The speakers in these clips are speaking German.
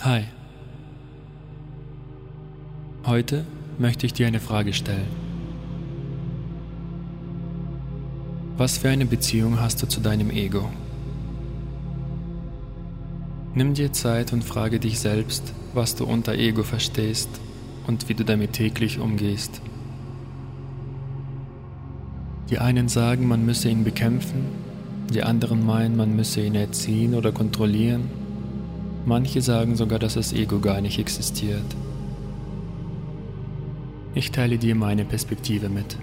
Hi. Heute möchte ich dir eine Frage stellen. Was für eine Beziehung hast du zu deinem Ego? Nimm dir Zeit und frage dich selbst, was du unter Ego verstehst und wie du damit täglich umgehst. Die einen sagen, man müsse ihn bekämpfen, die anderen meinen, man müsse ihn erziehen oder kontrollieren. Manche sagen sogar, dass das Ego gar nicht existiert. Ich teile dir meine Perspektive mit.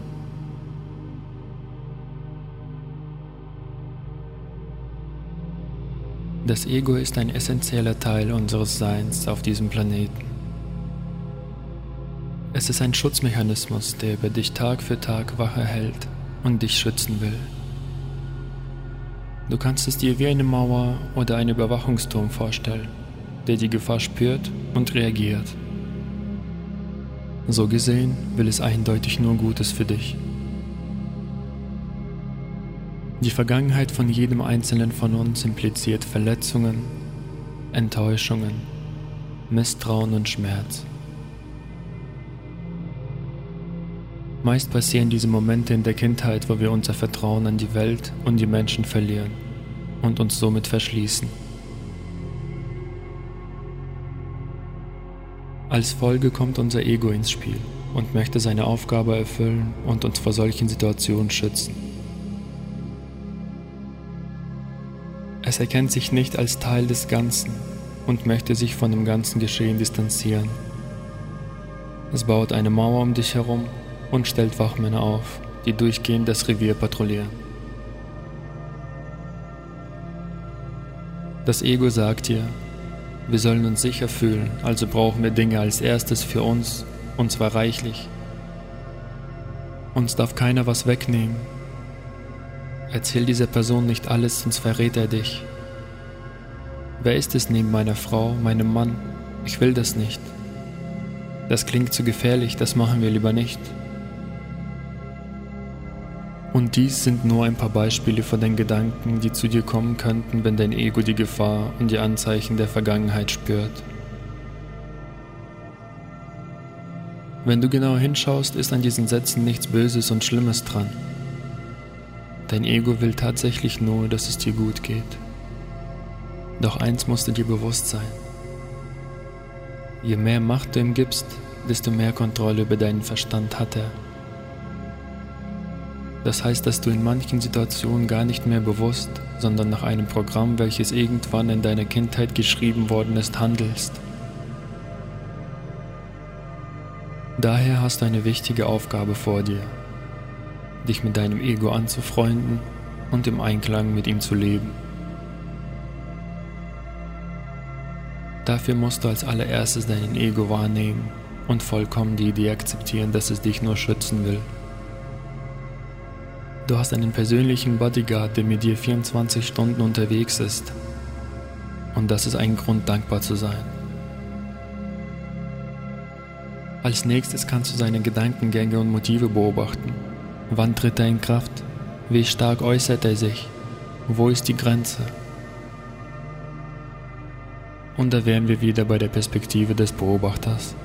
Das Ego ist ein essentieller Teil unseres Seins auf diesem Planeten. Es ist ein Schutzmechanismus, der über dich Tag für Tag Wache hält und dich schützen will. Du kannst es dir wie eine Mauer oder einen Überwachungsturm vorstellen, der die Gefahr spürt und reagiert. So gesehen will es eindeutig nur Gutes für dich. Die Vergangenheit von jedem Einzelnen von uns impliziert Verletzungen, Enttäuschungen, Misstrauen und Schmerz. Meist passieren diese Momente in der Kindheit, wo wir unser Vertrauen an die Welt und die Menschen verlieren und uns somit verschließen. Als Folge kommt unser Ego ins Spiel und möchte seine Aufgabe erfüllen und uns vor solchen Situationen schützen. Es erkennt sich nicht als Teil des Ganzen und möchte sich von dem ganzen Geschehen distanzieren. Es baut eine Mauer um dich herum und stellt Wachmänner auf, die durchgehend das Revier patrouillieren. Das Ego sagt dir, wir sollen uns sicher fühlen, also brauchen wir Dinge als erstes für uns, und zwar reichlich. Uns darf keiner was wegnehmen. Erzähl dieser Person nicht alles, sonst verrät er dich. Wer ist es neben meiner Frau, meinem Mann? Ich will das nicht. Das klingt zu gefährlich, das machen wir lieber nicht. Und dies sind nur ein paar Beispiele von den Gedanken, die zu dir kommen könnten, wenn dein Ego die Gefahr und die Anzeichen der Vergangenheit spürt. Wenn du genau hinschaust, ist an diesen Sätzen nichts Böses und Schlimmes dran. Dein Ego will tatsächlich nur, dass es dir gut geht. Doch eins musst du dir bewusst sein. Je mehr Macht du ihm gibst, desto mehr Kontrolle über deinen Verstand hat er. Das heißt, dass du in manchen Situationen gar nicht mehr bewusst, sondern nach einem Programm, welches irgendwann in deiner Kindheit geschrieben worden ist, handelst. Daher hast du eine wichtige Aufgabe vor dir, dich mit deinem Ego anzufreunden und im Einklang mit ihm zu leben. Dafür musst du als allererstes deinen Ego wahrnehmen und vollkommen die Idee akzeptieren, dass es dich nur schützen will. Du hast einen persönlichen Bodyguard, der mit dir 24 Stunden unterwegs ist. Und das ist ein Grund, dankbar zu sein. Als nächstes kannst du seine Gedankengänge und Motive beobachten. Wann tritt er in Kraft? Wie stark äußert er sich? Wo ist die Grenze? Und da wären wir wieder bei der Perspektive des Beobachters.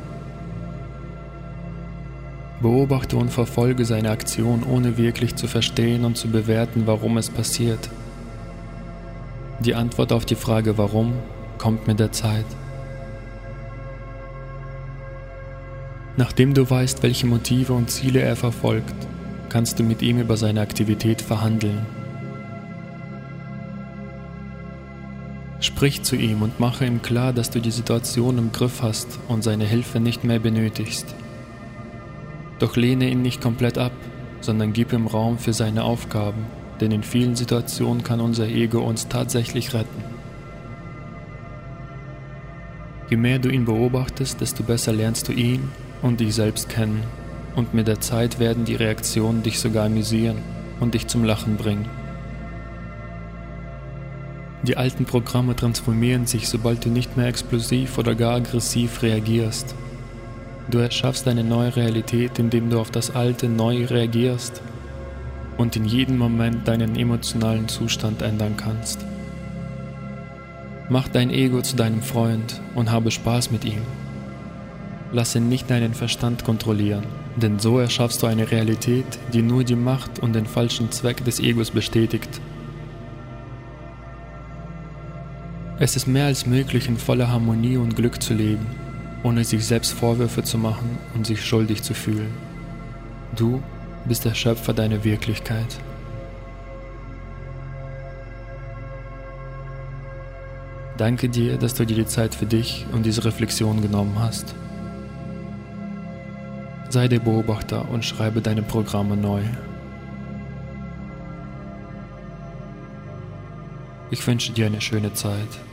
Beobachte und verfolge seine Aktion, ohne wirklich zu verstehen und zu bewerten, warum es passiert. Die Antwort auf die Frage warum kommt mit der Zeit. Nachdem du weißt, welche Motive und Ziele er verfolgt, kannst du mit ihm über seine Aktivität verhandeln. Sprich zu ihm und mache ihm klar, dass du die Situation im Griff hast und seine Hilfe nicht mehr benötigst. Doch lehne ihn nicht komplett ab, sondern gib ihm Raum für seine Aufgaben, denn in vielen Situationen kann unser Ego uns tatsächlich retten. Je mehr du ihn beobachtest, desto besser lernst du ihn und dich selbst kennen, und mit der Zeit werden die Reaktionen dich sogar amüsieren und dich zum Lachen bringen. Die alten Programme transformieren sich, sobald du nicht mehr explosiv oder gar aggressiv reagierst. Du erschaffst eine neue Realität, indem du auf das Alte neu reagierst und in jedem Moment deinen emotionalen Zustand ändern kannst. Mach dein Ego zu deinem Freund und habe Spaß mit ihm. Lasse nicht deinen Verstand kontrollieren, denn so erschaffst du eine Realität, die nur die Macht und den falschen Zweck des Egos bestätigt. Es ist mehr als möglich, in voller Harmonie und Glück zu leben, ohne sich selbst Vorwürfe zu machen und sich schuldig zu fühlen. Du bist der Schöpfer deiner Wirklichkeit. Danke dir, dass du dir die Zeit für dich und diese Reflexion genommen hast. Sei der Beobachter und schreibe deine Programme neu. Ich wünsche dir eine schöne Zeit.